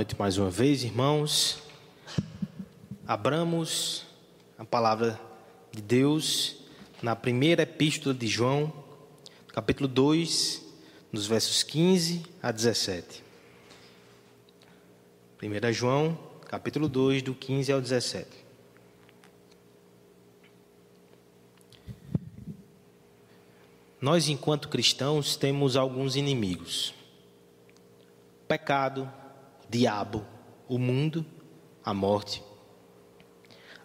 noite mais uma vez, irmãos. Abramos a palavra de Deus na primeira epístola de João, capítulo 2, nos versos 15 a 17. 1 João, capítulo 2, do 15 ao 17. Nós, enquanto cristãos, temos alguns inimigos: pecado, diabo, o mundo, a morte.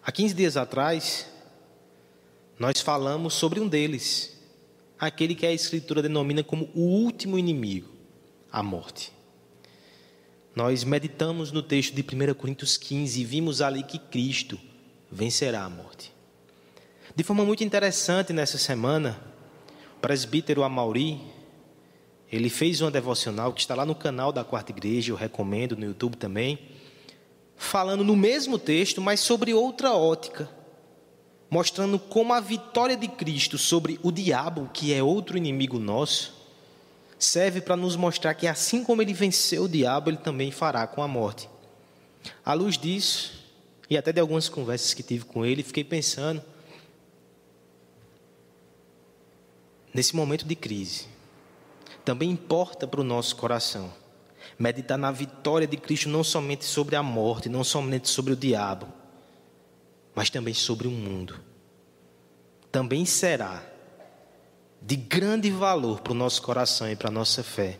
Há 15 dias atrás, nós falamos sobre um deles, aquele que a Escritura denomina como o último inimigo, a morte. Nós meditamos no texto de 1 Coríntios 15 e vimos ali que Cristo vencerá a morte. De forma muito interessante nessa semana, o presbítero Amauri, ele fez uma devocional que está lá no canal da Quarta Igreja, eu recomendo no YouTube também, falando no mesmo texto, mas sobre outra ótica, mostrando como a vitória de Cristo sobre o diabo, que é outro inimigo nosso, serve para nos mostrar que assim como ele venceu o diabo, ele também fará com a morte. À luz disso, e até de algumas conversas que tive com ele, fiquei pensando nesse momento de crise. Também importa para o nosso coração meditar na vitória de Cristo não somente sobre a morte, não somente sobre o diabo, mas também sobre o mundo. Também será de grande valor para o nosso coração e para a nossa fé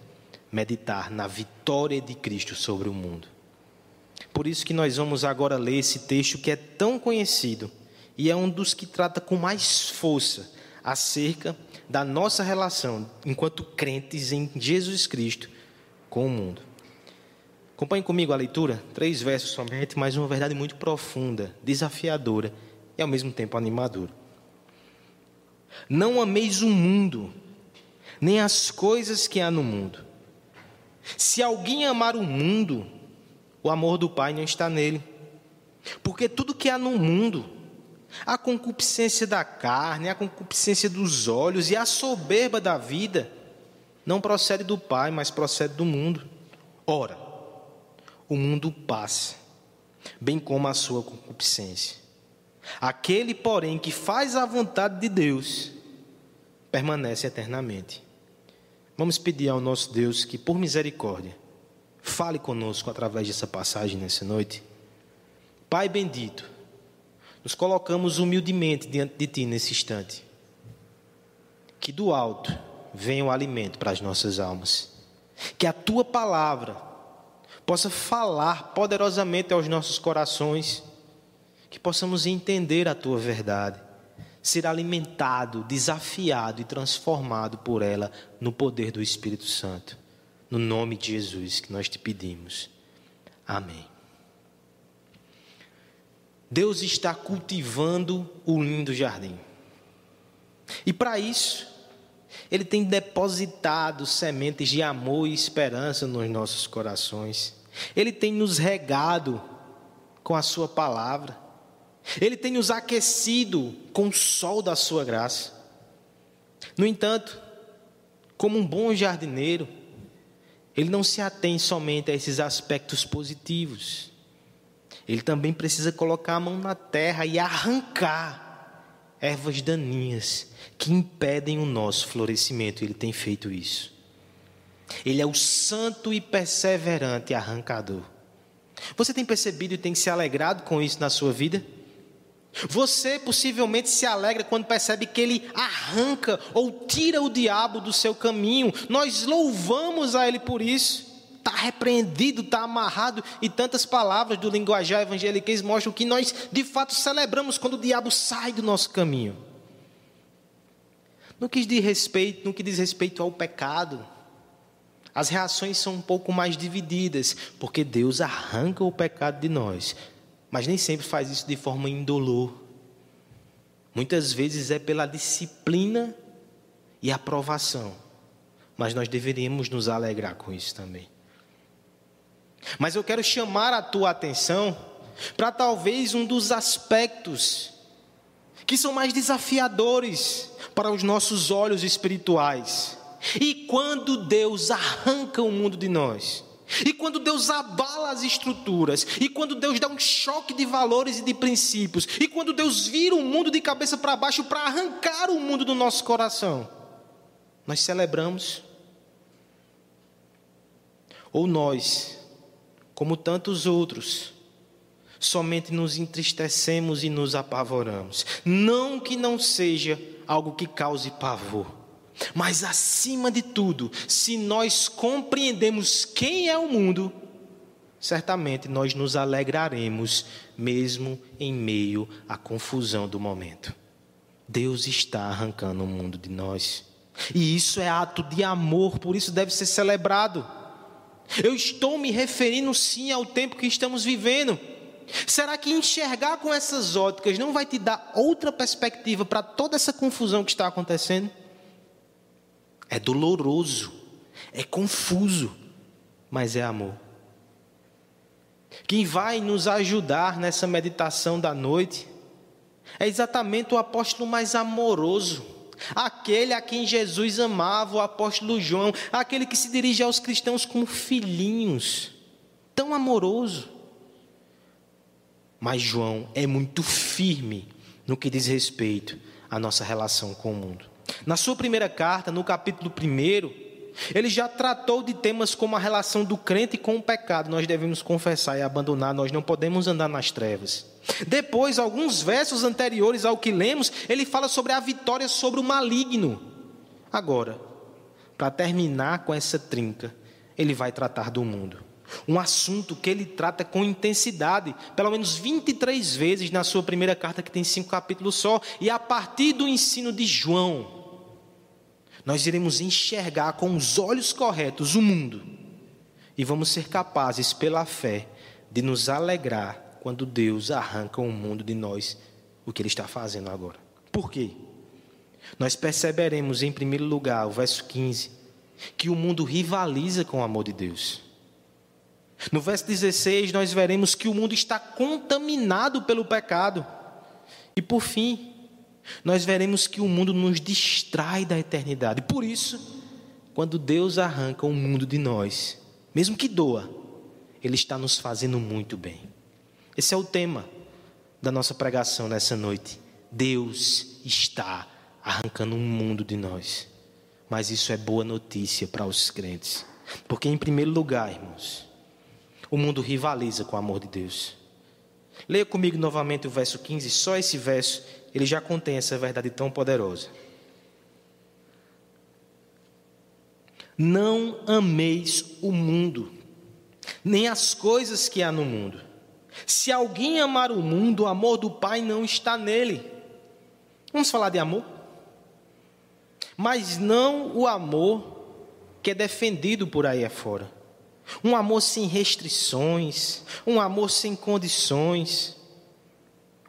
meditar na vitória de Cristo sobre o mundo. Por isso que nós vamos agora ler esse texto que é tão conhecido e é um dos que trata com mais força acerca da nossa relação enquanto crentes em Jesus Cristo com o mundo. Acompanhe comigo a leitura, três versos somente, mas uma verdade muito profunda, desafiadora e ao mesmo tempo animadora. Não ameis o mundo, nem as coisas que há no mundo. Se alguém amar o mundo, o amor do Pai não está nele. Porque tudo que há no mundo, a concupiscência da carne, a concupiscência dos olhos e a soberba da vida, não procede do Pai, mas procede do mundo. Ora, o mundo passa, bem como a sua concupiscência. Aquele, porém, que faz a vontade de Deus, permanece eternamente. Vamos pedir ao nosso Deus que, por misericórdia, fale conosco através dessa passagem nessa noite. Pai bendito, nos colocamos humildemente diante de Ti nesse instante. Que do alto venha o alimento para as nossas almas. Que a Tua palavra possa falar poderosamente aos nossos corações que possamos entender a tua verdade, ser alimentado, desafiado e transformado por ela no poder do Espírito Santo. No nome de Jesus que nós te pedimos. Amém. Deus está cultivando o lindo jardim. E para isso, Ele tem depositado sementes de amor e esperança nos nossos corações. Ele tem nos regado com a Sua palavra. Ele tem nos aquecido com o sol da sua graça. No entanto, como um bom jardineiro, ele não se atém somente a esses aspectos positivos. Ele também precisa colocar a mão na terra e arrancar ervas daninhas que impedem o nosso florescimento. Ele tem feito isso. Ele é o santo e perseverante arrancador. Você tem percebido e tem se alegrado com isso na sua vida? Você possivelmente se alegra quando percebe que ele arranca ou tira o diabo do seu caminho. Nós louvamos a ele por isso. Está repreendido, está amarrado, e tantas palavras do linguajar evangeliquez mostram que nós de fato celebramos quando o diabo sai do nosso caminho. No que diz respeito, no que diz respeito ao pecado, as reações são um pouco mais divididas, porque Deus arranca o pecado de nós, mas nem sempre faz isso de forma indolor. Muitas vezes é pela disciplina e aprovação, mas nós deveríamos nos alegrar com isso também. Mas eu quero chamar a tua atenção para talvez um dos aspectos que são mais desafiadores para os nossos olhos espirituais. E quando Deus arranca o mundo de nós, E quando Deus abala as estruturas, e quando Deus dá um choque de valores e de princípios, e quando Deus vira o mundo de cabeça para baixo para arrancar o mundo do nosso coração, nós celebramos. Ou nós, como tantos outros, somente nos entristecemos e nos apavoramos. Não que não seja algo que cause pavor, mas acima de tudo, se nós compreendemos quem é o mundo, certamente nós nos alegraremos, mesmo em meio à confusão do momento. Deus está arrancando o mundo de nós. E isso é ato de amor, por isso deve ser celebrado. Eu estou me referindo sim ao tempo que estamos vivendo. Será que enxergar com essas óticas não vai te dar outra perspectiva para toda essa confusão que está acontecendo? É doloroso, é confuso, mas é amor. Quem vai nos ajudar nessa meditação da noite é exatamente o apóstolo mais amoroso, aquele a quem Jesus amava, o apóstolo João, aquele que se dirige aos cristãos como filhinhos, tão amoroso. Mas João é muito firme no que diz respeito à nossa relação com o mundo. Na sua primeira carta, no capítulo 1, ele já tratou de temas como a relação do crente com o pecado. Nós devemos confessar e abandonar, nós não podemos andar nas trevas. Depois, alguns versos anteriores ao que lemos, ele fala sobre a vitória sobre o maligno. Agora, para terminar com essa trinca, ele vai tratar do mundo. Um assunto que ele trata com intensidade, pelo menos 23 vezes na sua primeira carta, que tem cinco capítulos só, e a partir do ensino de João, nós iremos enxergar com os olhos corretos o mundo e vamos ser capazes, pela fé, de nos alegrar quando Deus arranca o mundo de nós, o que Ele está fazendo agora. Por quê? Nós perceberemos, em primeiro lugar, o verso 15, que o mundo rivaliza com o amor de Deus. No verso 16, nós veremos que o mundo está contaminado pelo pecado. E por fim, nós veremos que o mundo nos distrai da eternidade. Por isso, quando Deus arranca o mundo de nós, mesmo que doa, Ele está nos fazendo muito bem. Esse é o tema da nossa pregação nessa noite. Deus está arrancando um mundo de nós. Mas isso é boa notícia para os crentes. Porque, em primeiro lugar, irmãos, o mundo rivaliza com o amor de Deus. Leia comigo novamente o verso 15, só esse verso, ele já contém essa verdade tão poderosa. Não ameis o mundo, nem as coisas que há no mundo. Se alguém amar o mundo, o amor do Pai não está nele. Vamos falar de amor? Mas não o amor que é defendido por aí afora. Um amor sem restrições, um amor sem condições.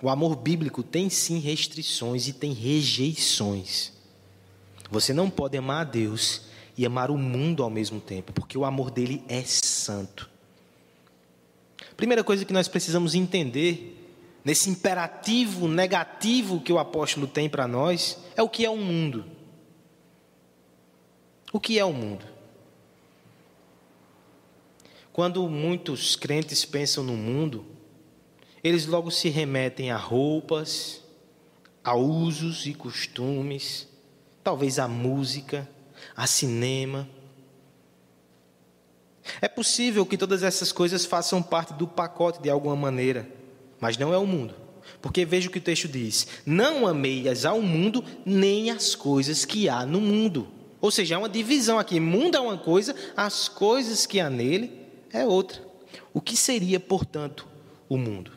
O amor bíblico tem sim restrições e tem rejeições. Você não pode amar a Deus e amar o mundo ao mesmo tempo, porque o amor dele é santo. Primeira coisa que nós precisamos entender nesse imperativo negativo que o apóstolo tem para nós é o que é o mundo. O que é o mundo? Quando muitos crentes pensam no mundo, eles logo se remetem a roupas, a usos e costumes, talvez a música, a cinema. É possível que todas essas coisas façam parte do pacote de alguma maneira, mas não é o mundo. Porque veja o que o texto diz: Não ameias ao mundo, nem as coisas que há no mundo. Ou seja, há uma divisão aqui: mundo é uma coisa, as coisas que há nele é outra. O que seria, portanto, o mundo?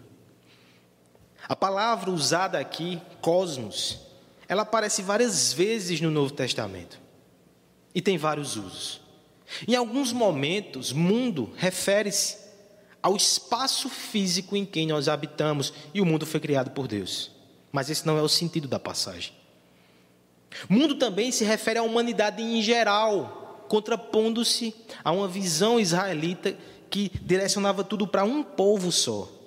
A palavra usada aqui, cosmos, ela aparece várias vezes no Novo Testamento e tem vários usos. Em alguns momentos, mundo refere-se ao espaço físico em que nós habitamos e o mundo foi criado por Deus. Mas esse não é o sentido da passagem. Mundo também se refere à humanidade em geral, contrapondo-se a uma visão israelita que direcionava tudo para um povo só.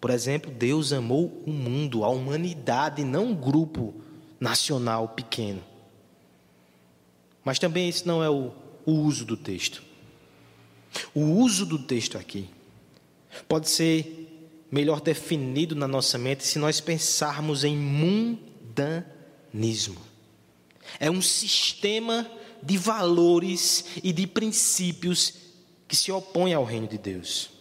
Por exemplo, Deus amou o mundo, a humanidade, não um grupo nacional pequeno. Mas também esse não é o, o uso do texto. O uso do texto aqui pode ser melhor definido na nossa mente se nós pensarmos em mundanismo. É um sistema de valores e de princípios que se opõe ao reino de Deus.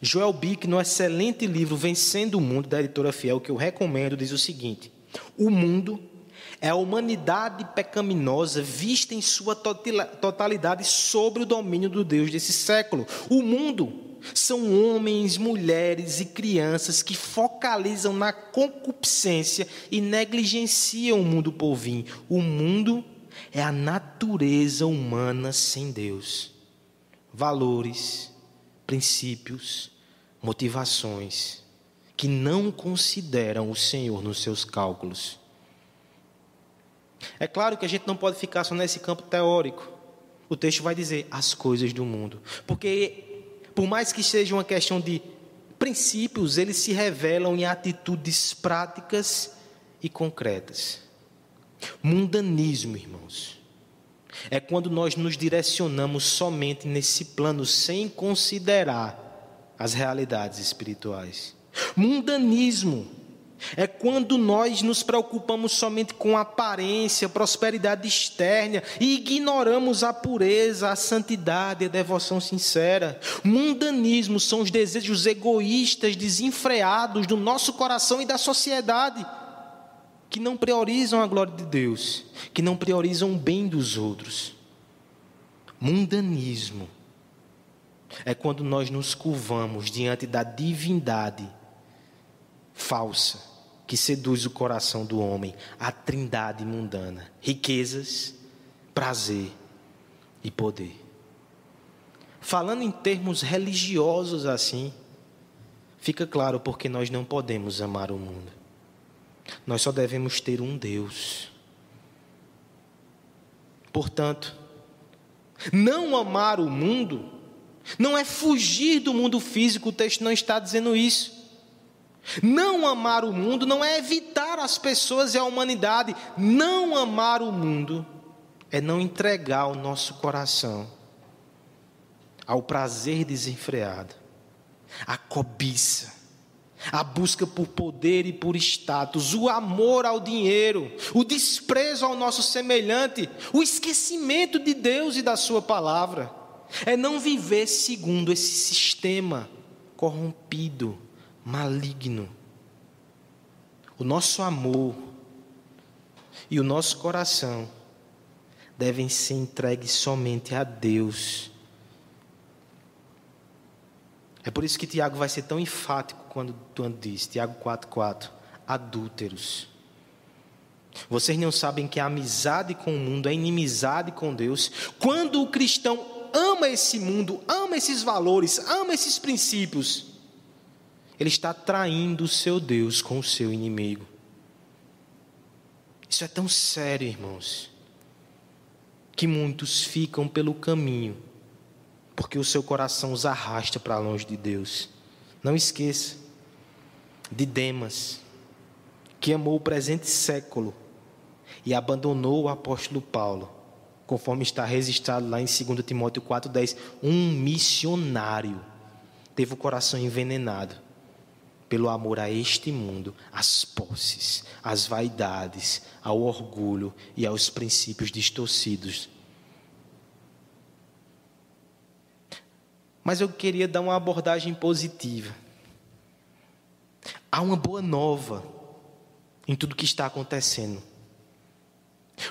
Joel Bick, no excelente livro Vencendo o Mundo, da editora Fiel, que eu recomendo, diz o seguinte: O mundo é a humanidade pecaminosa vista em sua totalidade sobre o domínio do Deus desse século. O mundo são homens, mulheres e crianças que focalizam na concupiscência e negligenciam o mundo por vir. O mundo é a natureza humana sem Deus. Valores, princípios, motivações que não consideram o Senhor nos seus cálculos. É claro que a gente não pode ficar só nesse campo teórico. O texto vai dizer as coisas do mundo, porque por mais que seja uma questão de princípios, eles se revelam em atitudes práticas e concretas. Mundanismo, irmãos, é quando nós nos direcionamos somente nesse plano sem considerar as realidades espirituais. Mundanismo é quando nós nos preocupamos somente com aparência, prosperidade externa e ignoramos a pureza, a santidade a devoção sincera. Mundanismo são os desejos egoístas, desenfreados do nosso coração e da sociedade que não priorizam a glória de Deus, que não priorizam o bem dos outros. Mundanismo é quando nós nos curvamos diante da divindade falsa que seduz o coração do homem, a trindade mundana, riquezas, prazer e poder. Falando em termos religiosos assim, fica claro porque nós não podemos amar o mundo. Nós só devemos ter um Deus. Portanto, não amar o mundo não é fugir do mundo físico, o texto não está dizendo isso. Não amar o mundo não é evitar as pessoas e a humanidade. Não amar o mundo é não entregar o nosso coração ao prazer desenfreado, à cobiça, a busca por poder e por status, o amor ao dinheiro, o desprezo ao nosso semelhante, o esquecimento de Deus e da Sua palavra. É não viver segundo esse sistema corrompido, maligno. O nosso amor e o nosso coração devem ser entregues somente a Deus é por isso que Tiago vai ser tão enfático quando, quando diz, Tiago 4,4, adúlteros. Vocês não sabem que a amizade com o mundo é inimizade com Deus. Quando o cristão ama esse mundo, ama esses valores, ama esses princípios, ele está traindo o seu Deus com o seu inimigo. Isso é tão sério, irmãos, que muitos ficam pelo caminho porque o seu coração os arrasta para longe de Deus. Não esqueça de Demas, que amou o presente século e abandonou o apóstolo Paulo, conforme está registrado lá em 2 Timóteo 4,10. Um missionário teve o coração envenenado pelo amor a este mundo, às posses, às vaidades, ao orgulho e aos princípios distorcidos Mas eu queria dar uma abordagem positiva. Há uma boa nova em tudo que está acontecendo.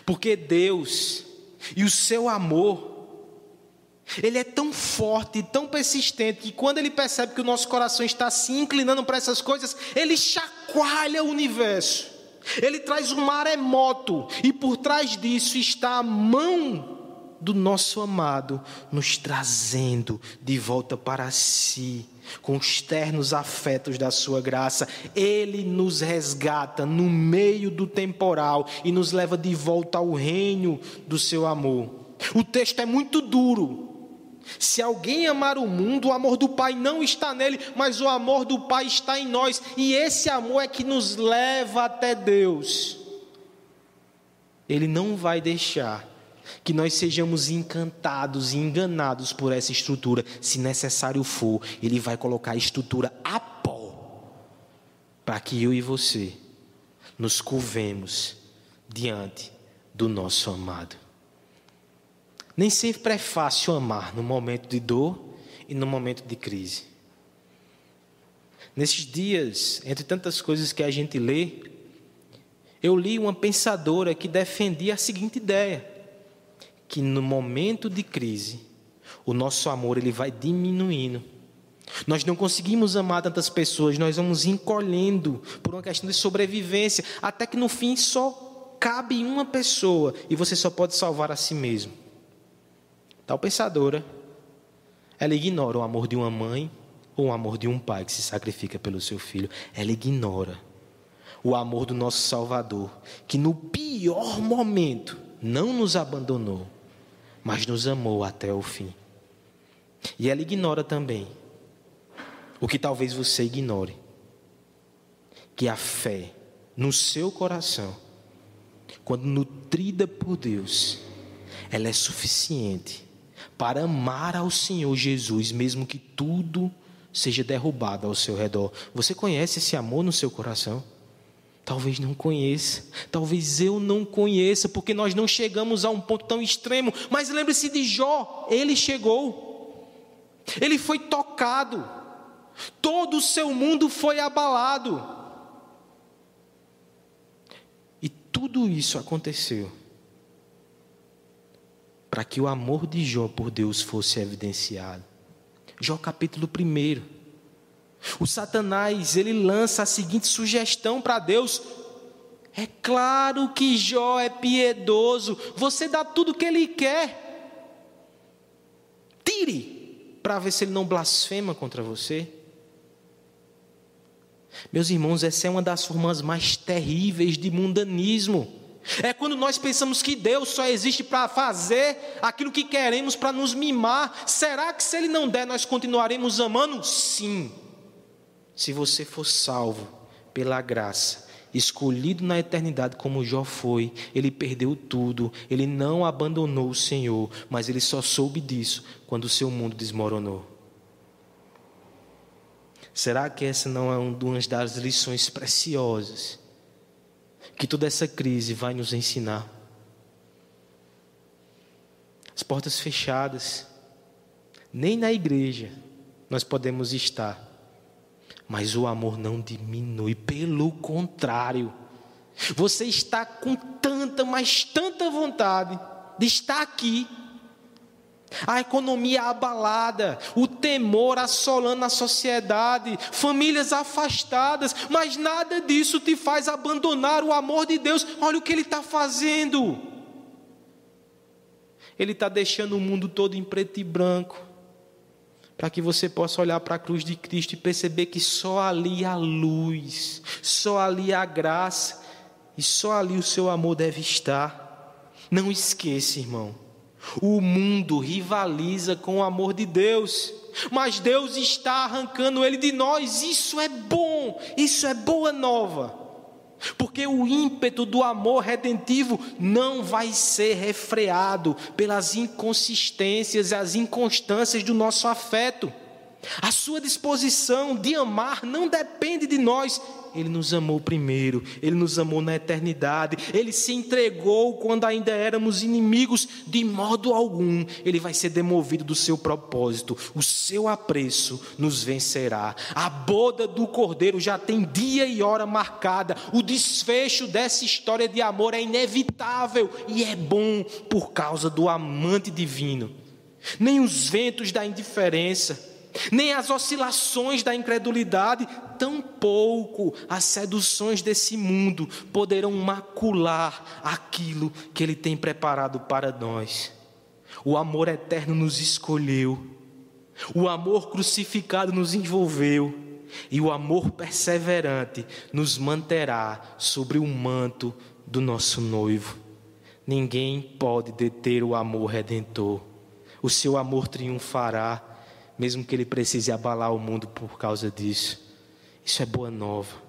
Porque Deus e o seu amor, ele é tão forte e tão persistente que quando ele percebe que o nosso coração está se inclinando para essas coisas, ele chacoalha o universo. Ele traz um maremoto e por trás disso está a mão do nosso amado, nos trazendo de volta para si, com os ternos afetos da sua graça. Ele nos resgata no meio do temporal e nos leva de volta ao reino do seu amor. O texto é muito duro. Se alguém amar o mundo, o amor do Pai não está nele, mas o amor do Pai está em nós, e esse amor é que nos leva até Deus. Ele não vai deixar que nós sejamos encantados e enganados por essa estrutura. Se necessário for, Ele vai colocar a estrutura a pó, para que eu e você nos curvemos diante do nosso amado. Nem sempre é fácil amar no momento de dor e no momento de crise. Nesses dias, entre tantas coisas que a gente lê, eu li uma pensadora que defendia a seguinte ideia: que no momento de crise, o nosso amor ele vai diminuindo. Nós não conseguimos amar tantas pessoas, nós vamos encolhendo por uma questão de sobrevivência, até que no fim só cabe uma pessoa e você só pode salvar a si mesmo. Tal pensadora, ela ignora o amor de uma mãe ou o amor de um pai que se sacrifica pelo seu filho. Ela ignora o amor do nosso Salvador, que no pior momento não nos abandonou, mas nos amou até o fim. E ela ignora também o que talvez você ignore, que a fé no seu coração, quando nutrida por Deus, ela é suficiente para amar ao Senhor Jesus, mesmo que tudo seja derrubado ao seu redor. Você conhece esse amor no seu coração? Talvez não conheça, talvez eu não conheça, porque nós não chegamos a um ponto tão extremo. Mas lembre-se de Jó, ele chegou, ele foi tocado, todo o seu mundo foi abalado. E tudo isso aconteceu para que o amor de Jó por Deus fosse evidenciado. Jó capítulo 1. O Satanás, ele lança a seguinte sugestão para Deus: É claro que Jó é piedoso, você dá tudo o que ele quer. Tire, para ver se ele não blasfema contra você. Meus irmãos, essa é uma das formas mais terríveis de mundanismo. É quando nós pensamos que Deus só existe para fazer aquilo que queremos, para nos mimar. Será que se Ele não der, nós continuaremos amando? Sim. Se você for salvo pela graça, escolhido na eternidade como Jó foi, ele perdeu tudo, ele não abandonou o Senhor, mas ele só soube disso quando o seu mundo desmoronou. Será que essa não é uma das lições preciosas que toda essa crise vai nos ensinar? As portas fechadas, nem na igreja nós podemos estar mas o amor não diminui, pelo contrário. Você está com tanta, mas tanta vontade de estar aqui. A economia abalada, o temor assolando a sociedade, famílias afastadas, mas nada disso te faz abandonar o amor de Deus. Olha o que Ele está fazendo. Ele está deixando o mundo todo em preto e branco para que você possa olhar para a cruz de Cristo e perceber que só ali há luz, só ali há graça e só ali o seu amor deve estar. Não esqueça, irmão, o mundo rivaliza com o amor de Deus, mas Deus está arrancando ele de nós. Isso é bom, isso é boa nova. Porque o ímpeto do amor redentivo não vai ser refreado pelas inconsistências e as inconstâncias do nosso afeto. A sua disposição de amar não depende de nós, ele nos amou primeiro, Ele nos amou na eternidade, Ele se entregou quando ainda éramos inimigos, de modo algum Ele vai ser demovido do seu propósito, o seu apreço nos vencerá. A boda do cordeiro já tem dia e hora marcada, o desfecho dessa história de amor é inevitável e é bom por causa do amante divino. Nem os ventos da indiferença, nem as oscilações da incredulidade, tampouco as seduções desse mundo poderão macular aquilo que Ele tem preparado para nós. O amor eterno nos escolheu, o amor crucificado nos envolveu, e o amor perseverante nos manterá sobre o manto do nosso noivo. Ninguém pode deter o amor redentor, o seu amor triunfará mesmo que ele precise abalar o mundo por causa disso. Isso é boa nova.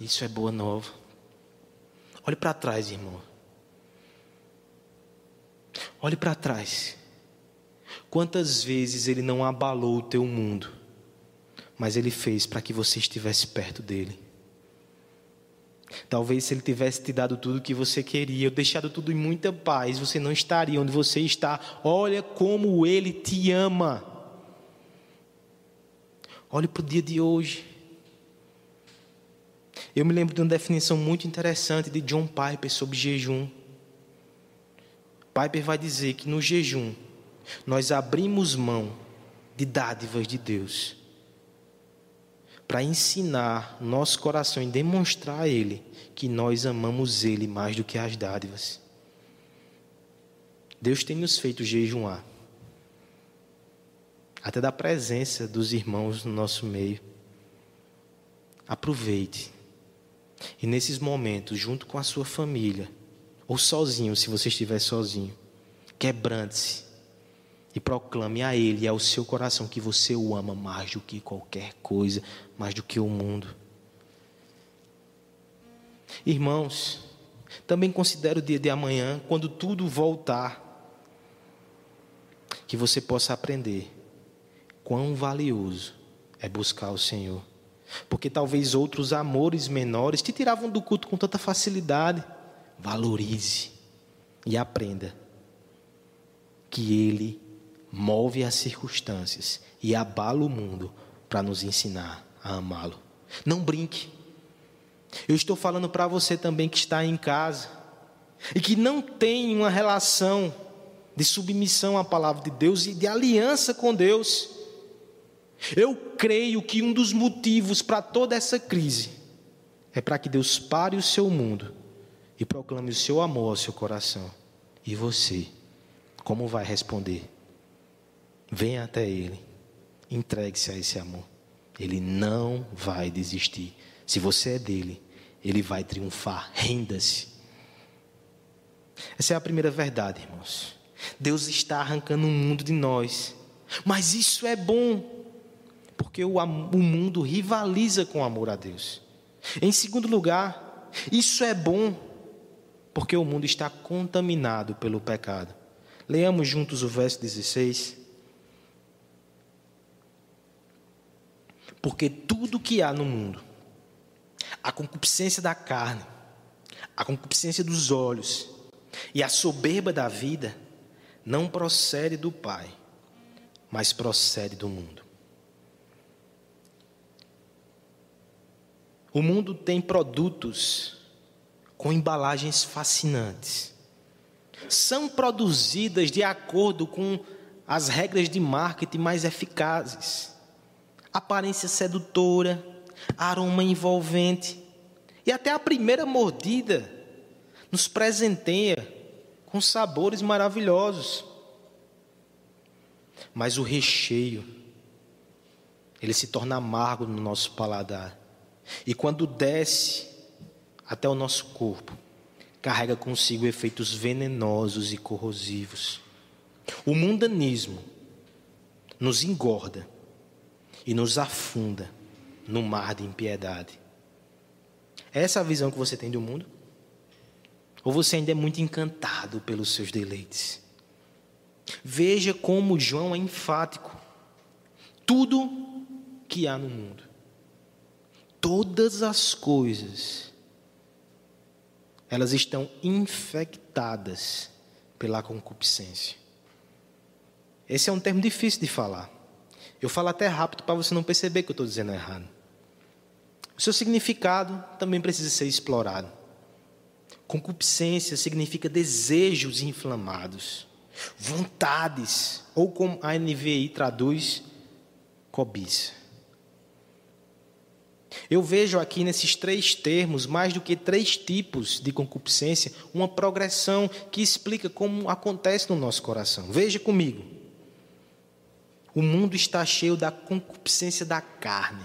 Isso é boa nova. Olhe para trás, irmão. Olhe para trás. Quantas vezes ele não abalou o teu mundo, mas ele fez para que você estivesse perto dele. Talvez se ele tivesse te dado tudo o que você queria, deixado tudo em muita paz, você não estaria onde você está. Olha como ele te ama. Olhe para o dia de hoje. Eu me lembro de uma definição muito interessante de John Piper sobre jejum. Piper vai dizer que no jejum nós abrimos mão de dádivas de Deus para ensinar nosso coração e demonstrar a Ele que nós amamos Ele mais do que as dádivas. Deus tem nos feito jejuar, até da presença dos irmãos no nosso meio. Aproveite, e nesses momentos, junto com a sua família, ou sozinho, se você estiver sozinho, quebrante-se e proclame a Ele e ao seu coração que você o ama mais do que qualquer coisa, mais do que o mundo. Irmãos, também considere o dia de amanhã, quando tudo voltar, que você possa aprender quão valioso é buscar o Senhor. Porque talvez outros amores menores te tiravam do culto com tanta facilidade. Valorize e aprenda que Ele move as circunstâncias e abala o mundo para nos ensinar a amá-lo. Não brinque. Eu estou falando para você também que está em casa e que não tem uma relação de submissão à palavra de Deus e de aliança com Deus. Eu creio que um dos motivos para toda essa crise é para que Deus pare o seu mundo e proclame o seu amor ao seu coração. E você, como vai responder? Venha até Ele, entregue-se a esse amor. Ele não vai desistir. Se você é dele, ele vai triunfar. Renda-se. Essa é a primeira verdade, irmãos. Deus está arrancando o mundo de nós. Mas isso é bom, porque o, o mundo rivaliza com o amor a Deus. Em segundo lugar, isso é bom, porque o mundo está contaminado pelo pecado. Leamos juntos o verso 16. Porque tudo que há no mundo, a concupiscência da carne, a concupiscência dos olhos e a soberba da vida, não procede do Pai, mas procede do mundo. O mundo tem produtos com embalagens fascinantes. São produzidas de acordo com as regras de marketing mais eficazes aparência sedutora, aroma envolvente. E até a primeira mordida nos presenteia com sabores maravilhosos. Mas o recheio, ele se torna amargo no nosso paladar. E quando desce até o nosso corpo, carrega consigo efeitos venenosos e corrosivos. O mundanismo nos engorda e nos afunda no mar de impiedade. É essa a visão que você tem do mundo? Ou você ainda é muito encantado pelos seus deleites? Veja como João é enfático. Tudo que há no mundo, todas as coisas, elas estão infectadas pela concupiscência. Esse é um termo difícil de falar. Eu falo até rápido para você não perceber que eu estou dizendo errado. O seu significado também precisa ser explorado. Concupiscência significa desejos inflamados, vontades, ou como a NVI traduz, cobiça. Eu vejo aqui nesses três termos, mais do que três tipos de concupiscência, uma progressão que explica como acontece no nosso coração. Veja comigo. O mundo está cheio da concupiscência da carne.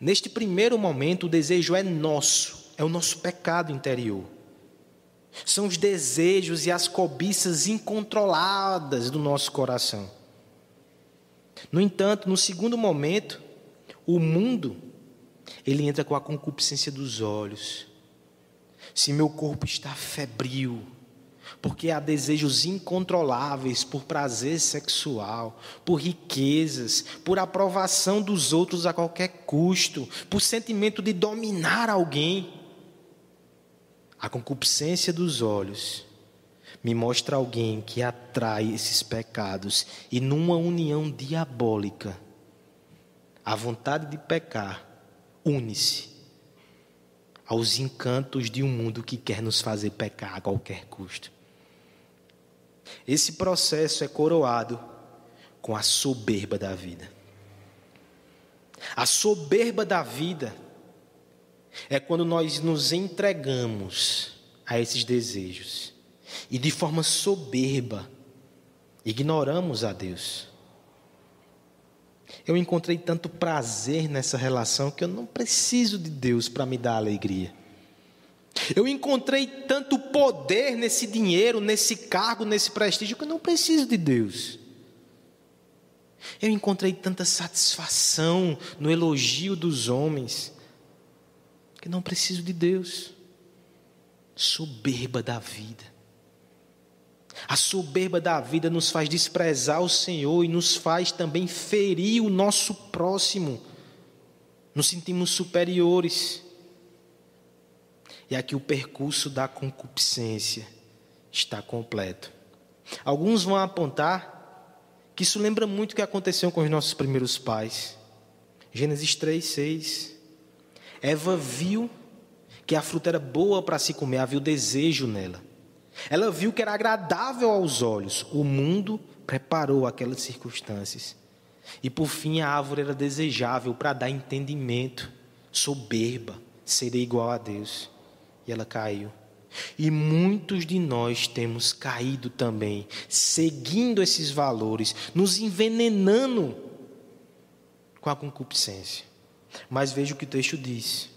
Neste primeiro momento, o desejo é nosso, é o nosso pecado interior. São os desejos e as cobiças incontroladas do nosso coração. No entanto, no segundo momento, o mundo ele entra com a concupiscência dos olhos. Se meu corpo está febril, Porque há desejos incontroláveis por prazer sexual, por riquezas, por aprovação dos outros a qualquer custo, por sentimento de dominar alguém. A concupiscência dos olhos me mostra alguém que atrai esses pecados e numa união diabólica, a vontade de pecar une-se aos encantos de um mundo que quer nos fazer pecar a qualquer custo. Esse processo é coroado com a soberba da vida. A soberba da vida é quando nós nos entregamos a esses desejos e de forma soberba ignoramos a Deus. Eu encontrei tanto prazer nessa relação que eu não preciso de Deus para me dar alegria. Eu encontrei tanto poder nesse dinheiro, nesse cargo, nesse prestígio, que eu não preciso de Deus. Eu encontrei tanta satisfação no elogio dos homens, que não preciso de Deus. Soberba da vida. A soberba da vida nos faz desprezar o Senhor e nos faz também ferir o nosso próximo. Nos sentimos superiores. E aqui o percurso da concupiscência está completo. Alguns vão apontar que isso lembra muito o que aconteceu com os nossos primeiros pais. Gênesis 3, 6. Eva viu que a fruta era boa para se comer, havia o desejo nela. Ela viu que era agradável aos olhos. O mundo preparou aquelas circunstâncias. E por fim a árvore era desejável para dar entendimento, soberba, seria igual a Deus. E ela caiu. E muitos de nós temos caído também, seguindo esses valores, nos envenenando com a concupiscência. Mas veja o que o texto diz: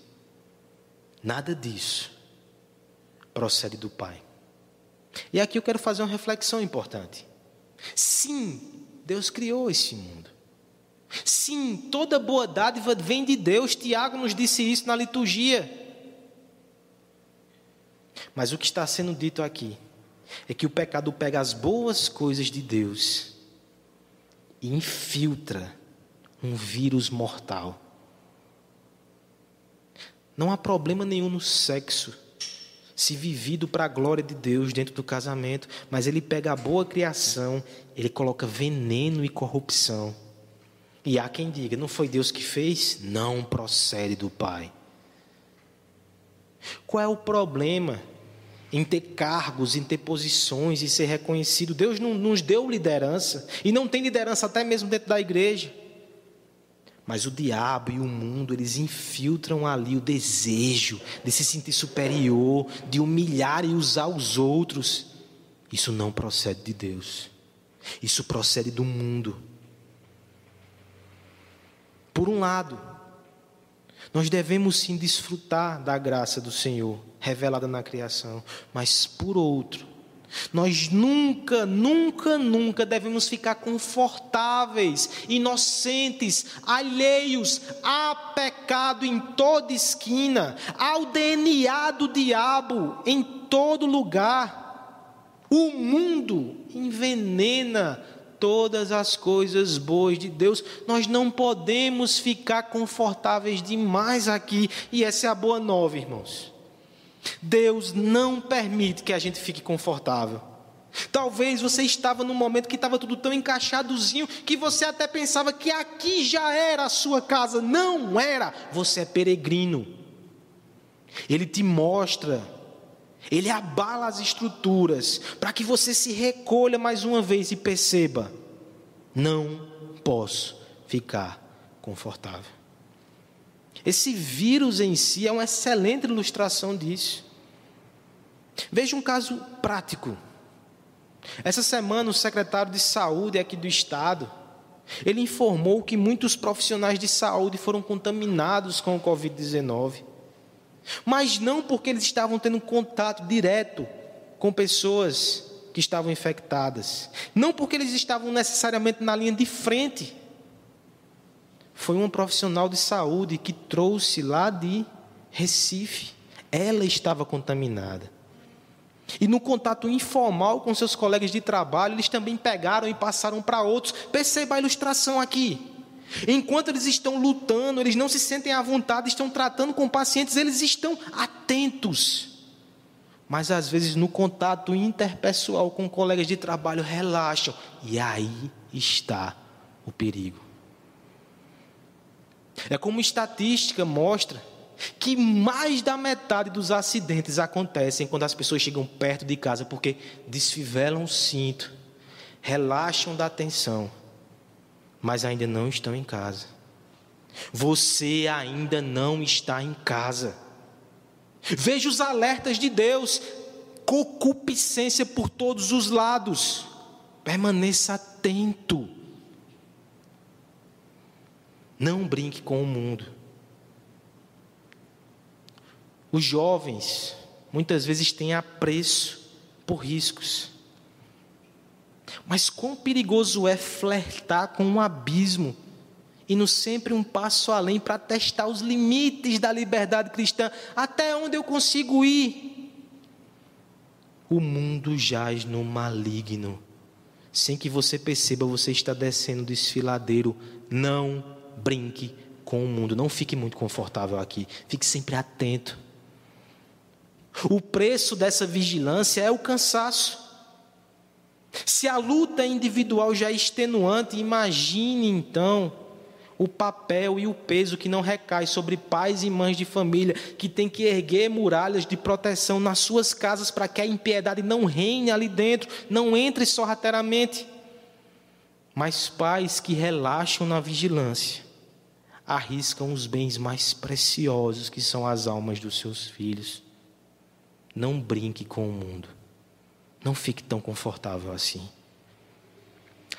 nada disso procede do Pai. E aqui eu quero fazer uma reflexão importante. Sim, Deus criou esse mundo. Sim, toda boa dádiva vem de Deus. Tiago nos disse isso na liturgia. Mas o que está sendo dito aqui é que o pecado pega as boas coisas de Deus e infiltra um vírus mortal. Não há problema nenhum no sexo se vivido para a glória de Deus dentro do casamento, mas ele pega a boa criação, ele coloca veneno e corrupção. E há quem diga: não foi Deus que fez? Não procede do Pai. Qual é o problema em ter cargos, em ter posições e ser reconhecido? Deus não nos deu liderança e não tem liderança até mesmo dentro da igreja. Mas o diabo e o mundo, eles infiltram ali o desejo de se sentir superior, de humilhar e usar os outros. Isso não procede de Deus. Isso procede do mundo. Por um lado, nós devemos sim desfrutar da graça do Senhor revelada na criação, mas por outro, nós nunca, nunca, nunca devemos ficar confortáveis, inocentes, alheios a pecado em toda esquina, ao DNA do diabo em todo lugar. O mundo envenena todas as coisas boas de Deus. Nós não podemos ficar confortáveis demais aqui, e essa é a boa nova, irmãos. Deus não permite que a gente fique confortável. Talvez você estava num momento que estava tudo tão encaixadozinho que você até pensava que aqui já era a sua casa. Não era. Você é peregrino. Ele te mostra, ele abala as estruturas para que você se recolha mais uma vez e perceba: não posso ficar confortável. Esse vírus em si é uma excelente ilustração disso. Veja um caso prático. Essa semana, o secretário de saúde aqui do estado, ele informou que muitos profissionais de saúde foram contaminados com o Covid-19. Mas não porque eles estavam tendo contato direto com pessoas que estavam infectadas. Não porque eles estavam necessariamente na linha de frente foi uma profissional de saúde que trouxe lá de Recife. Ela estava contaminada. E no contato informal com seus colegas de trabalho, eles também pegaram e passaram para outros. Perceba a ilustração aqui. Enquanto eles estão lutando, eles não se sentem à vontade, estão tratando com pacientes, eles estão atentos. Mas às vezes no contato interpessoal com colegas de trabalho relaxam. E aí está o perigo. É como estatística mostra que mais da metade dos acidentes acontecem quando as pessoas chegam perto de casa porque desfivelam o cinto, relaxam da tensão, mas ainda não estão em casa. Você ainda não está em casa. Veja os alertas de Deus, concupiscência por todos os lados. Permaneça atento. Não brinque com o mundo. Os jovens muitas vezes têm apreço por riscos. Mas quão perigoso é flertar com um abismo, indo sempre um passo além para testar os limites da liberdade cristã, até onde eu consigo ir. O mundo jaz no maligno. Sem que você perceba, você está descendo o desfiladeiro. Não brinque com o mundo. Não fique muito confortável aqui. Fique sempre atento. O preço dessa vigilância é o cansaço. Se a luta individual já é extenuante, imagine então o papel e o peso que não recai sobre pais e mães de família que têm que erguer muralhas de proteção nas suas casas para que a impiedade não reine ali dentro, não entre sorrateiramente. Mas pais que relaxam na vigilância arriscam os bens mais preciosos que são as almas dos seus filhos. Não brinque com o mundo. Não fique tão confortável assim.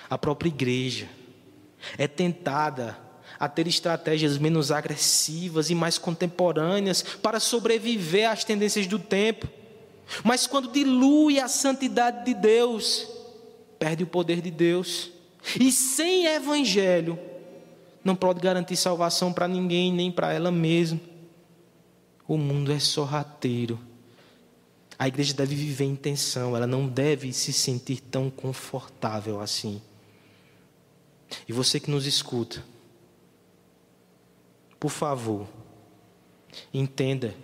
A própria igreja é tentada a ter estratégias menos agressivas e mais contemporâneas para sobreviver às tendências do tempo. Mas quando dilui a santidade de Deus, perde o poder de Deus. E sem evangelho, não pode garantir salvação para ninguém, nem para ela mesma. O mundo é sorrateiro a igreja deve viver em tensão, ela não deve se sentir tão confortável assim. E você que nos escuta, por favor, entenda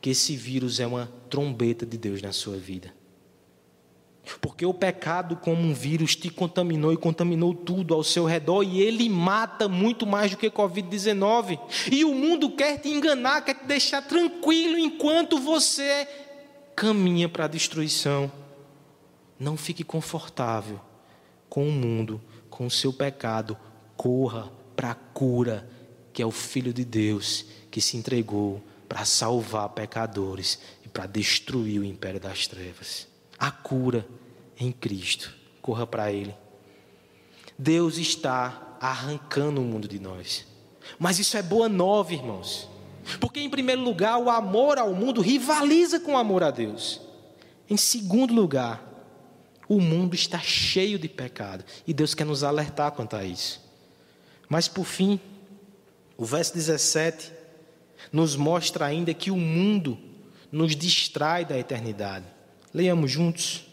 que esse vírus é uma trombeta de Deus na sua vida. Porque o pecado, como um vírus, te contaminou e contaminou tudo ao seu redor, e ele mata muito mais do que Covid-19. E o mundo quer te enganar, quer te deixar tranquilo enquanto você caminha para a destruição. Não fique confortável com o mundo, com o seu pecado. Corra para a cura, que é o Filho de Deus que se entregou para salvar pecadores e para destruir o império das trevas. A cura em Cristo. Corra para Ele. Deus está arrancando o mundo de nós. Mas isso é boa nova, irmãos. Porque, em primeiro lugar, o amor ao mundo rivaliza com o amor a Deus. Em segundo lugar, o mundo está cheio de pecado e Deus quer nos alertar quanto a isso. Mas, por fim, o verso 17 nos mostra ainda que o mundo nos distrai da eternidade. Leiamos juntos.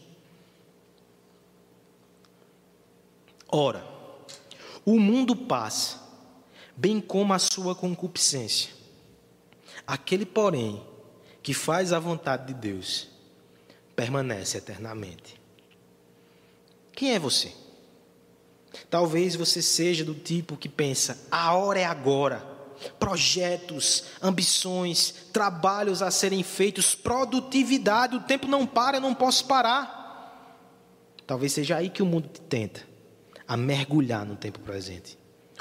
Ora, o mundo passa, bem como a sua concupiscência. Aquele, porém, que faz a vontade de Deus, permanece eternamente. Quem é você? Talvez você seja do tipo que pensa: a hora é agora. Projetos, ambições, trabalhos a serem feitos, produtividade, o tempo não para, eu não posso parar. Talvez seja aí que o mundo te tenta, a mergulhar no tempo presente.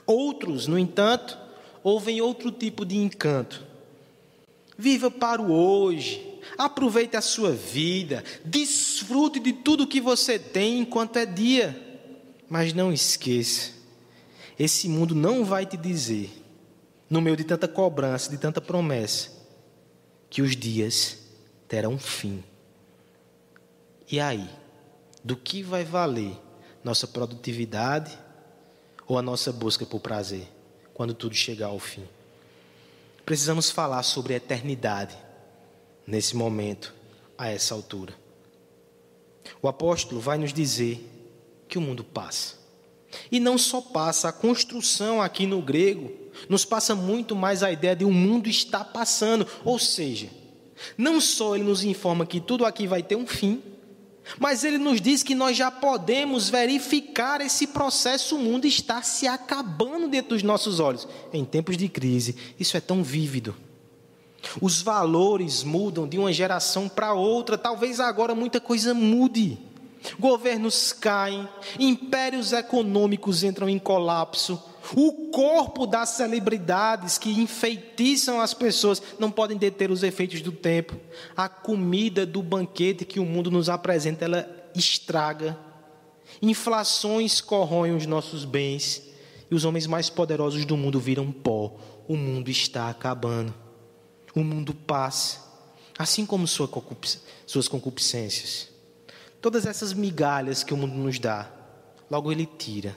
Outros, no entanto, ouvem outro tipo de encanto Viva para o hoje. Aproveite a sua vida. Desfrute de tudo que você tem enquanto é dia. Mas não esqueça: esse mundo não vai te dizer, no meio de tanta cobrança, de tanta promessa, que os dias terão fim. E aí? Do que vai valer nossa produtividade ou a nossa busca por prazer quando tudo chegar ao fim? Precisamos falar sobre a eternidade nesse momento, a essa altura. O apóstolo vai nos dizer que o mundo passa. E não só passa, a construção aqui no grego nos passa muito mais a ideia de o mundo está passando, ou seja, não só ele nos informa que tudo aqui vai ter um fim, mas ele nos diz que nós já podemos verificar esse processo, o mundo está se acabando dentro dos nossos olhos. Em tempos de crise, isso é tão vívido. Os valores mudam de uma geração para outra, talvez agora muita coisa mude. Governos caem, impérios econômicos entram em colapso, o corpo das celebridades que enfeitiçam as pessoas não podem deter os efeitos do tempo. A comida do banquete que o mundo nos apresenta, ela estraga. Inflações corroem os nossos bens e os homens mais poderosos do mundo viram pó. O mundo está acabando. O mundo passa, assim como sua suas concupiscências. Todas essas migalhas que o mundo nos dá, logo ele tira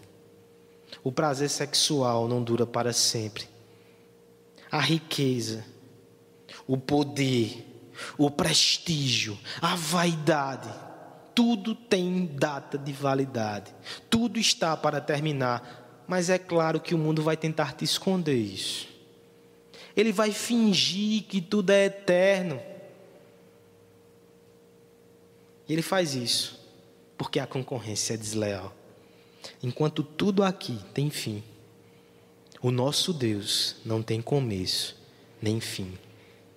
o prazer sexual não dura para sempre. A riqueza, o poder, o prestígio, a vaidade, tudo tem data de validade. Tudo está para terminar. Mas é claro que o mundo vai tentar te esconder isso. Ele vai fingir que tudo é eterno. E ele faz isso porque a concorrência é desleal. Enquanto tudo aqui tem fim, o nosso Deus não tem começo nem fim.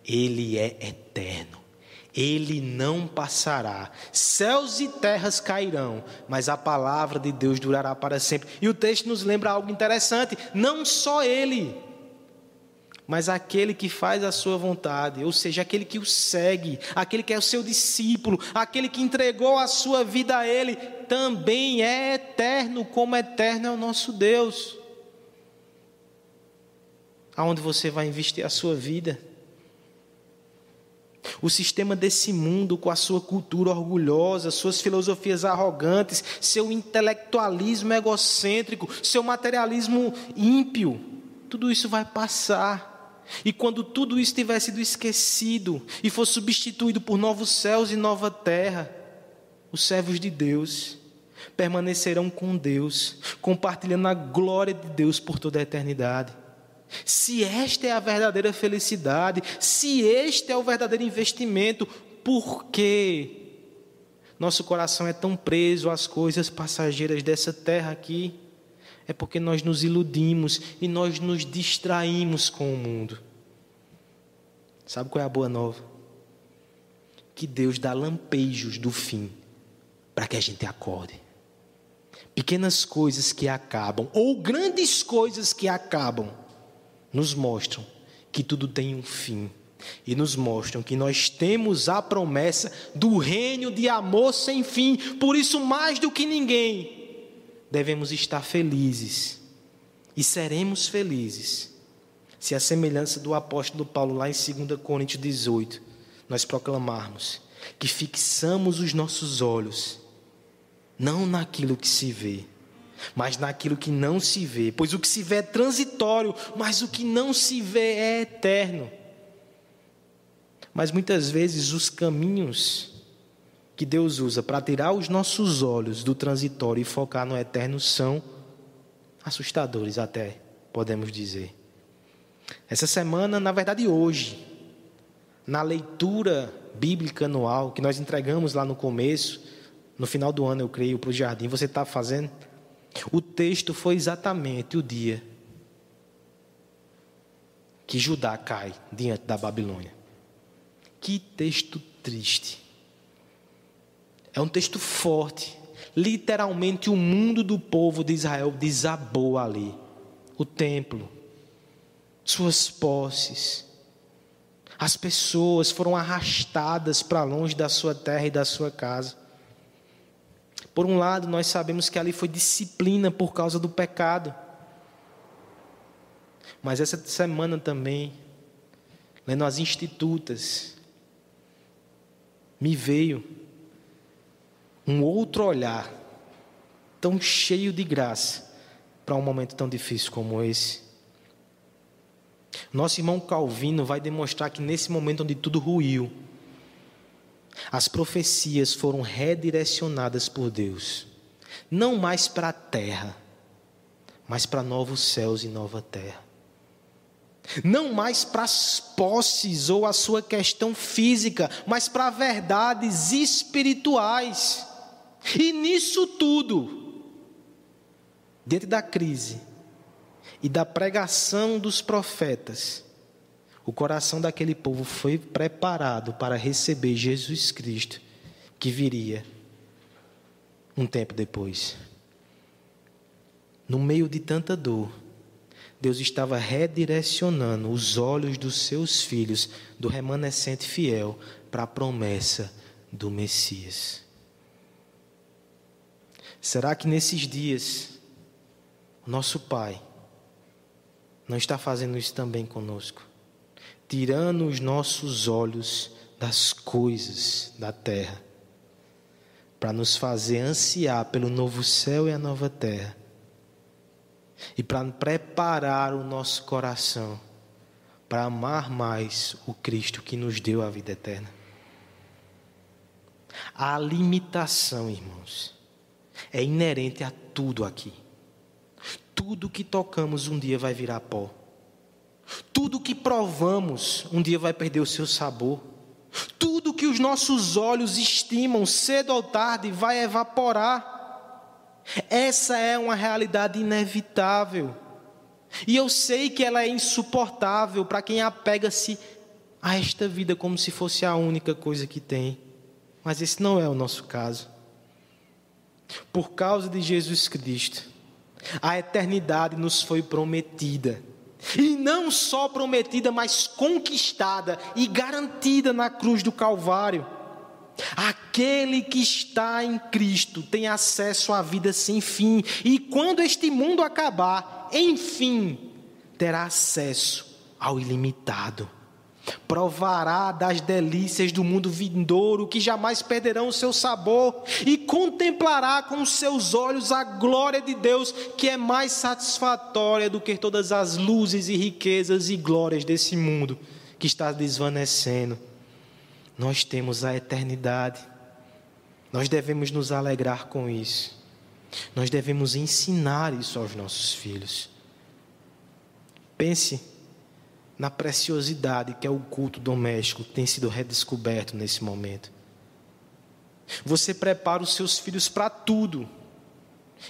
Ele é eterno. Ele não passará. Céus e terras cairão, mas a palavra de Deus durará para sempre. E o texto nos lembra algo interessante: não só ele, mas aquele que faz a sua vontade, ou seja, aquele que o segue, aquele que é o seu discípulo, aquele que entregou a sua vida a ele, também é eterno, como eterno é o nosso Deus. Aonde você vai investir a sua vida? O sistema desse mundo, com a sua cultura orgulhosa, suas filosofias arrogantes, seu intelectualismo egocêntrico, seu materialismo ímpio, tudo isso vai passar. E quando tudo isso tiver sido esquecido e for substituído por novos céus e nova terra, os servos de Deus permanecerão com Deus, compartilhando a glória de Deus por toda a eternidade. Se esta é a verdadeira felicidade, se este é o verdadeiro investimento, por que nosso coração é tão preso às coisas passageiras dessa terra aqui? é porque nós nos iludimos e nós nos distraímos com o mundo. Sabe qual é a boa nova? Que Deus dá lampejos do fim para que a gente acorde. Pequenas coisas que acabam, ou grandes coisas que acabam, nos mostram que tudo tem um fim e nos mostram que nós temos a promessa do reino de amor sem fim. Por isso, mais do que ninguém, devemos estar felizes. E seremos felizes se a semelhança do apóstolo Paulo, lá em 2 Coríntios 18, nós proclamarmos que fixamos os nossos olhos não naquilo que se vê, mas naquilo que não se vê, pois o que se vê é transitório, mas o que não se vê é eterno. Mas muitas vezes os caminhos que Deus usa para tirar os nossos olhos do transitório e focar no eterno são assustadores, até podemos dizer. Essa semana, na verdade, hoje, na leitura bíblica anual que nós entregamos lá no começo, no final do ano, eu creio, para o jardim, você está fazendo? O texto foi exatamente o dia que Judá cai diante da Babilônia. Que texto triste. É um texto forte. Literalmente, o mundo do povo de Israel desabou ali. O templo, suas posses. As pessoas foram arrastadas para longe da sua terra e da sua casa. Por um lado, nós sabemos que ali foi disciplina por causa do pecado. Mas essa semana também, lendo as institutas, me veio um outro olhar, tão cheio de graça, para um momento tão difícil como esse. Nosso irmão Calvino vai demonstrar que nesse momento onde tudo ruiu, as profecias foram redirecionadas por Deus, não mais para a terra, mas para novos céus e nova terra. Não mais para as posses ou a sua questão física, mas para verdades espirituais. E nisso tudo, diante da crise e da pregação dos profetas, o coração daquele povo foi preparado para receber Jesus Cristo, que viria um tempo depois. No meio de tanta dor, Deus estava redirecionando os olhos dos seus filhos, do remanescente fiel, para a promessa do Messias. Será que nesses dias, nosso Pai não está fazendo isso também conosco? Tirando os nossos olhos das coisas da terra, para nos fazer ansiar pelo novo céu e a nova terra, e para preparar o nosso coração para amar mais o Cristo que nos deu a vida eterna. A limitação, irmãos, é inerente a tudo aqui. Tudo que tocamos um dia vai virar pó. Tudo que provamos um dia vai perder o seu sabor. Tudo que os nossos olhos estimam cedo ou tarde vai evaporar. Essa é uma realidade inevitável. E eu sei que ela é insuportável para quem apega-se a esta vida como se fosse a única coisa que tem. Mas esse não é o nosso caso. Por causa de Jesus Cristo, a eternidade nos foi prometida. E não só prometida, mas conquistada e garantida na cruz do Calvário. Aquele que está em Cristo tem acesso à vida sem fim, e quando este mundo acabar, enfim, terá acesso ao ilimitado provará das delícias do mundo vindouro, que jamais perderão o seu sabor, e contemplará com seus olhos a glória de Deus, que é mais satisfatória do que todas as luzes e riquezas e glórias desse mundo que está desvanecendo. Nós temos a eternidade, nós devemos nos alegrar com isso, nós devemos ensinar isso aos nossos filhos. Pense na preciosidade que é o culto doméstico tem sido redescoberto nesse momento. Você prepara os seus filhos para tudo.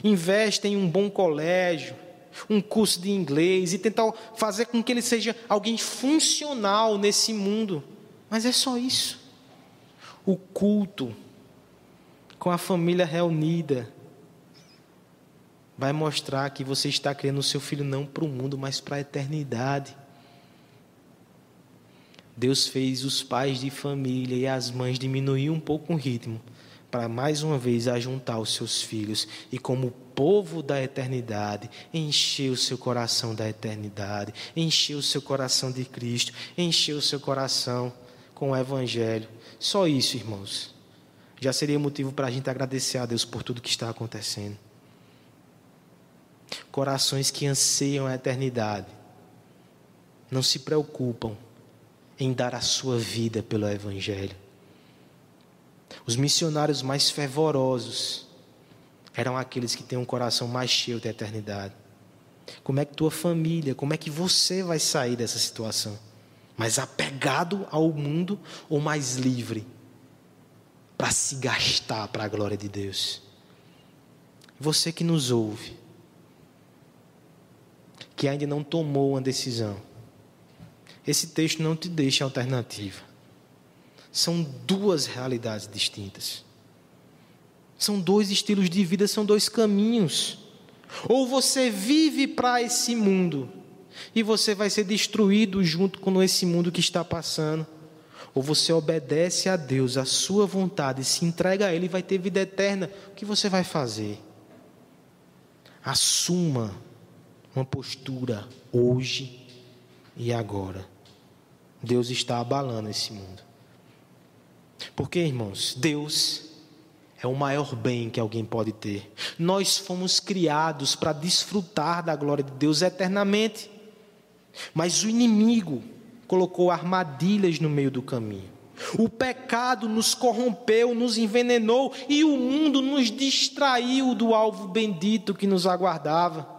Investe em um bom colégio, um curso de inglês e tentar fazer com que ele seja alguém funcional nesse mundo. Mas é só isso. O culto com a família reunida vai mostrar que você está criando o seu filho não para o mundo, mas para a eternidade. Deus fez os pais de família e as mães diminuir um pouco o ritmo, para mais uma vez ajuntar os seus filhos e, como povo da eternidade, encher o seu coração da eternidade, encher o seu coração de Cristo, encher o seu coração com o Evangelho. Só isso, irmãos, já seria motivo para a gente agradecer a Deus por tudo que está acontecendo. Corações que anseiam a eternidade, não se preocupam em dar a sua vida pelo Evangelho. Os missionários mais fervorosos eram aqueles que têm um coração mais cheio da eternidade. Como é que tua família, como é que você vai sair dessa situação? Mais apegado ao mundo ou mais livre para se gastar para a glória de Deus? Você que nos ouve, que ainda não tomou uma decisão, esse texto não te deixa alternativa. São duas realidades distintas. São dois estilos de vida, são dois caminhos. Ou você vive para esse mundo e você vai ser destruído junto com esse mundo que está passando. Ou você obedece a Deus, a sua vontade, se entrega a Ele e vai ter vida eterna. O que você vai fazer? Assuma uma postura hoje e agora. Deus está abalando esse mundo. Porque, irmãos, Deus é o maior bem que alguém pode ter. Nós fomos criados para desfrutar da glória de Deus eternamente. Mas o inimigo colocou armadilhas no meio do caminho. O pecado nos corrompeu, nos envenenou e o mundo nos distraiu do alvo bendito que nos aguardava.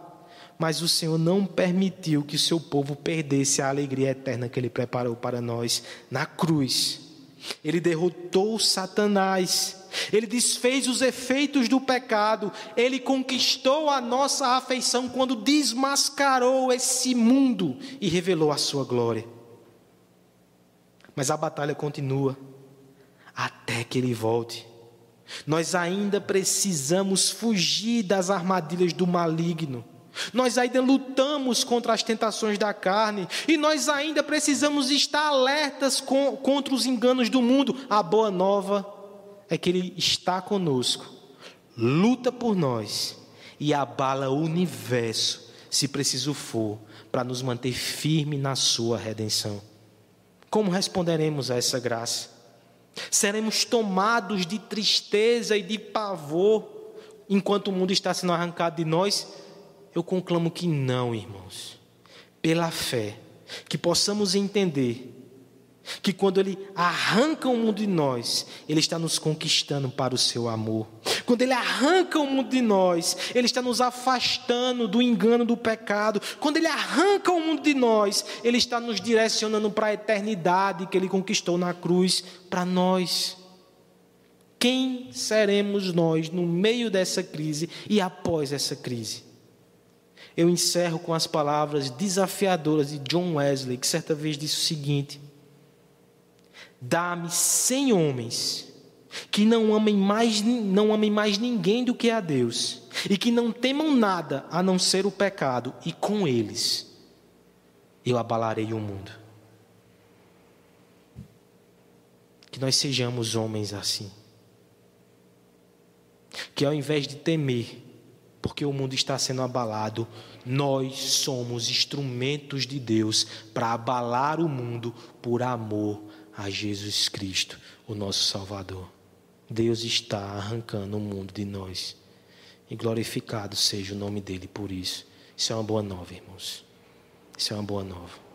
Mas o Senhor não permitiu que o seu povo perdesse a alegria eterna que ele preparou para nós na cruz. Ele derrotou Satanás, ele desfez os efeitos do pecado, ele conquistou a nossa afeição quando desmascarou esse mundo e revelou a sua glória. Mas a batalha continua até que ele volte. Nós ainda precisamos fugir das armadilhas do maligno. Nós ainda lutamos contra as tentações da carne e nós ainda precisamos estar alertas com, contra os enganos do mundo. A boa nova é que Ele está conosco, luta por nós e abala o universo, se preciso for, para nos manter firme na Sua redenção. Como responderemos a essa graça? Seremos tomados de tristeza e de pavor enquanto o mundo está sendo arrancado de nós? Eu conclamo que não, irmãos. Pela fé, que possamos entender que quando Ele arranca o mundo de nós, Ele está nos conquistando para o seu amor. Quando Ele arranca o mundo de nós, Ele está nos afastando do engano do pecado. Quando Ele arranca o mundo de nós, Ele está nos direcionando para a eternidade que Ele conquistou na cruz para nós. Quem seremos nós no meio dessa crise e após essa crise? Eu encerro com as palavras desafiadoras de John Wesley, que certa vez disse o seguinte: Dá-me cem homens que não amem mais não amem mais ninguém do que a Deus e que não temam nada a não ser o pecado e com eles eu abalarei o mundo. Que nós sejamos homens assim. Que ao invés de temer, porque o mundo está sendo abalado, nós somos instrumentos de Deus para abalar o mundo por amor a Jesus Cristo, o nosso Salvador. Deus está arrancando o mundo de nós. E glorificado seja o nome dele por isso. Isso é uma boa nova, irmãos. Isso é uma boa nova.